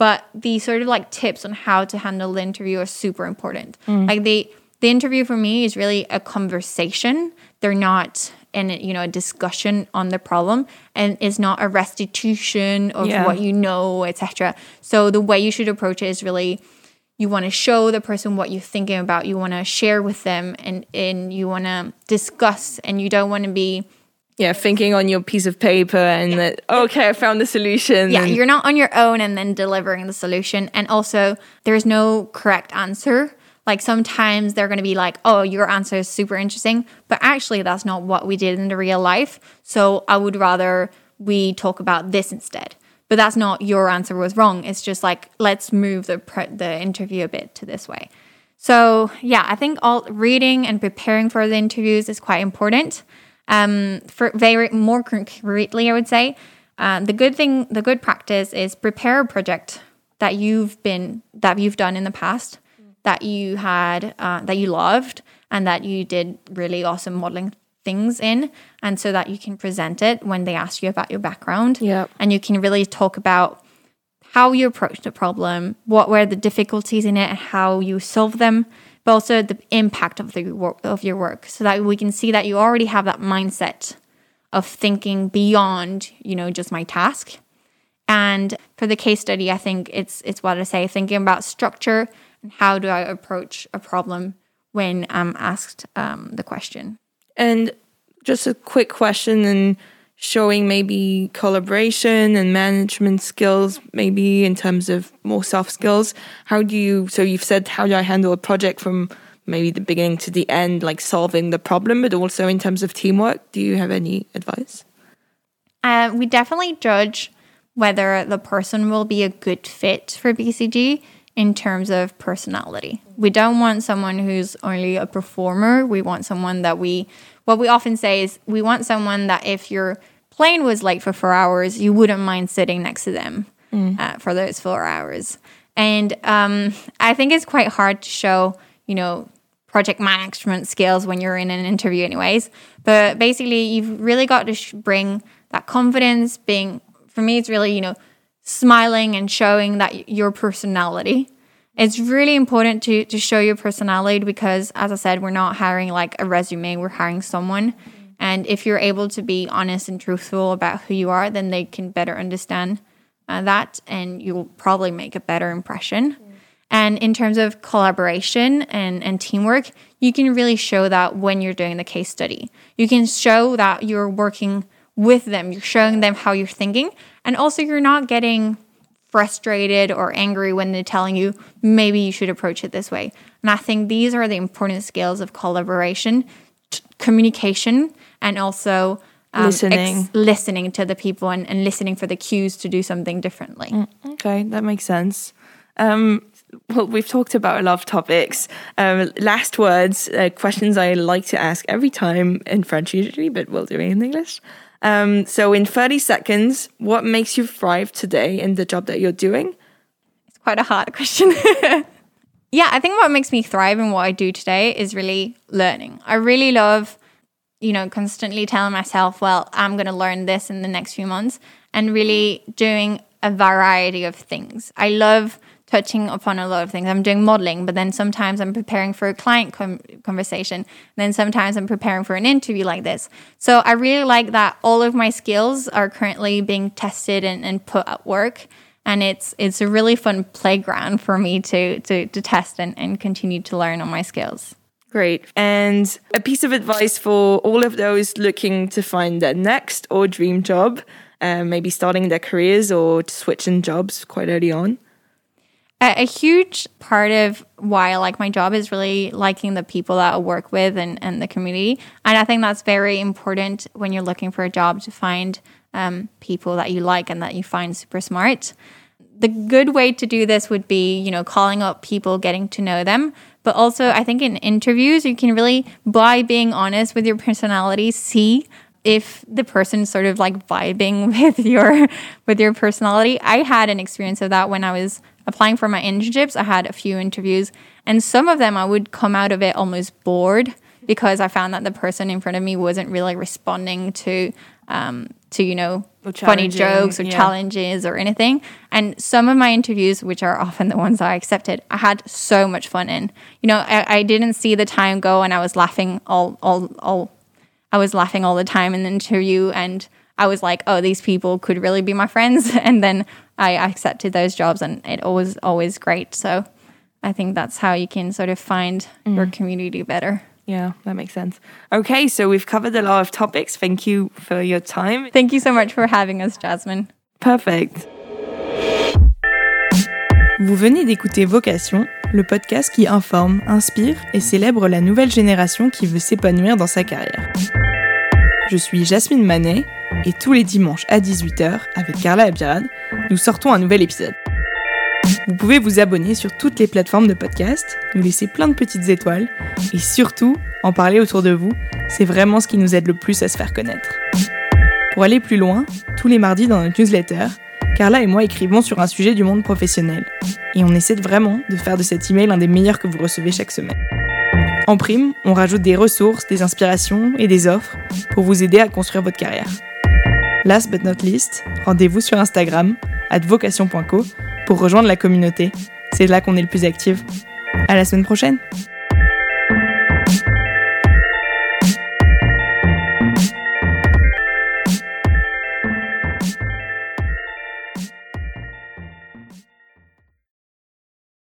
[SPEAKER 3] But the sort of like tips on how to handle the interview are super important. Mm. Like the the interview for me is really a conversation. They're not in you know a discussion on the problem and it's not a restitution of yeah. what you know, etc. So the way you should approach it is really you want to show the person what you're thinking about you want to share with them and and you want to discuss and you don't want to be
[SPEAKER 2] Yeah, thinking on your piece of paper and that, okay, I found the solution.
[SPEAKER 3] Yeah,
[SPEAKER 2] and-
[SPEAKER 3] you're not on your own and then delivering the solution. And also, there's no correct answer. Like sometimes they're going to be like, oh, your answer is super interesting, but actually, that's not what we did in the real life. So I would rather we talk about this instead. But that's not your answer was wrong. It's just like, let's move the, pre- the interview a bit to this way. So yeah, I think all reading and preparing for the interviews is quite important. Um, for very more concretely, I would say uh, the good thing, the good practice is prepare a project that you've been that you've done in the past that you had uh, that you loved and that you did really awesome modeling things in and so that you can present it when they ask you about your background
[SPEAKER 2] Yep.
[SPEAKER 3] and you can really talk about how you approached the problem, what were the difficulties in it, and how you solve them, but also the impact of the of your work, so that we can see that you already have that mindset of thinking beyond, you know, just my task. And for the case study, I think it's it's what I say, thinking about structure and how do I approach a problem when I'm asked um, the question.
[SPEAKER 2] And just a quick question and showing maybe collaboration and management skills, maybe in terms of more soft skills. How do you, so you've said, how do I handle a project from maybe the beginning to the end, like solving the problem, but also in terms of teamwork? Do you have any advice?
[SPEAKER 3] Uh, we definitely judge whether the person will be a good fit for BCG in terms of personality. We don't want someone who's only a performer. We want someone that we, what we often say is, we want someone that if your plane was late for four hours, you wouldn't mind sitting next to them uh, for those four hours. And um, I think it's quite hard to show, you know, project management skills when you're in an interview, anyways. But basically, you've really got to sh- bring that confidence. Being for me, it's really you know smiling and showing that your personality. It's really important to to show your personality because, as I said, we're not hiring like a resume. We're hiring someone. And if you're able to be honest and truthful about who you are, then they can better understand uh, that, and you'll probably make a better impression. And in terms of collaboration and, and teamwork, you can really show that when you're doing the case study. You can show that you're working with them, you're showing them how you're thinking, and also you're not getting frustrated or angry when they're telling you maybe you should approach it this way. And I think these are the important skills of collaboration, t- communication, and also um,
[SPEAKER 2] Listening.
[SPEAKER 3] listening to the people and, and listening for the cues to do something differently.
[SPEAKER 2] Okay, that makes sense. Um, well, we've talked about a lot of topics. Um, last words, uh, questions I like to ask every time in French usually, but we'll do it in English. Um, so, in 30 seconds, what makes you thrive today in the job that you're doing?
[SPEAKER 3] It's quite a hard *laughs* question. yeah, I think what makes me thrive in what I do today is really learning. I really love, you know, constantly telling myself, well, I'm going to learn this in the next few months and really doing a variety of things. I love touching upon a lot of things. I'm doing modeling, but then sometimes I'm preparing for a client com- conversation. And then sometimes I'm preparing for an interview like this. So I really like that all of my skills are currently being tested and, and put at work. And it's it's a really fun playground for me to to, to test and, and continue to learn on my skills.
[SPEAKER 2] Great. And a piece of advice for all of those looking to find their next or dream job, um, maybe starting their careers or switching jobs quite early on.
[SPEAKER 3] A, huge part of why I like my job is really liking the people that I work with and, and the community. And I think that's very important when you're looking for a job to find um, people that you like and that you find super smart. The good way to do this would be, you know, calling up people, getting to know them. But also, I think in interviews, you can really, by being honest with your personality, see if the person's sort of like vibing *laughs* with your with your personality. I had an experience of that when I was applying for my internships. I had a few interviews, and some of them I would come out of it almost bored because I found that the person in front of me wasn't really responding to um, to you know funny jokes or
[SPEAKER 2] yeah.
[SPEAKER 3] challenges or anything. And some of my interviews, which are often the ones I accepted, I had so much fun in. You know, I, I didn't see the time go, and I was laughing all all all I was laughing all the time in the interview and I was like, oh, these people could really be my friends. *laughs* And then I accepted those jobs and it was always great. So I think that's how you can sort of find mm. your community better.
[SPEAKER 2] Yeah, that makes sense. Okay, so we've covered a lot of topics. Thank you for your time.
[SPEAKER 3] Thank you so much for having us, Jasmine.
[SPEAKER 2] Perfect. Vous venez d'écouter Vocation, le podcast qui informe, inspire et célèbre la nouvelle génération qui veut s'épanouir dans sa carrière. Je suis Jasmine Manet et tous les dimanches à 18h, avec Carla Abirad, nous sortons un nouvel épisode. Vous pouvez vous abonner sur toutes les plateformes de podcast, nous laisser plein de petites étoiles et surtout en parler autour de vous. C'est vraiment ce qui nous aide le plus à se faire connaître. Pour aller plus loin, tous les mardis dans notre newsletter, Carla et moi écrivons sur un sujet du monde professionnel. Et on essaie vraiment de faire de cet email un des meilleurs que vous recevez chaque semaine. En prime, on rajoute des ressources, des inspirations et des offres pour vous aider à construire votre carrière. Last but not least, rendez-vous sur Instagram, advocation.co, pour rejoindre la communauté. C'est là qu'on est le plus actif. À la semaine prochaine!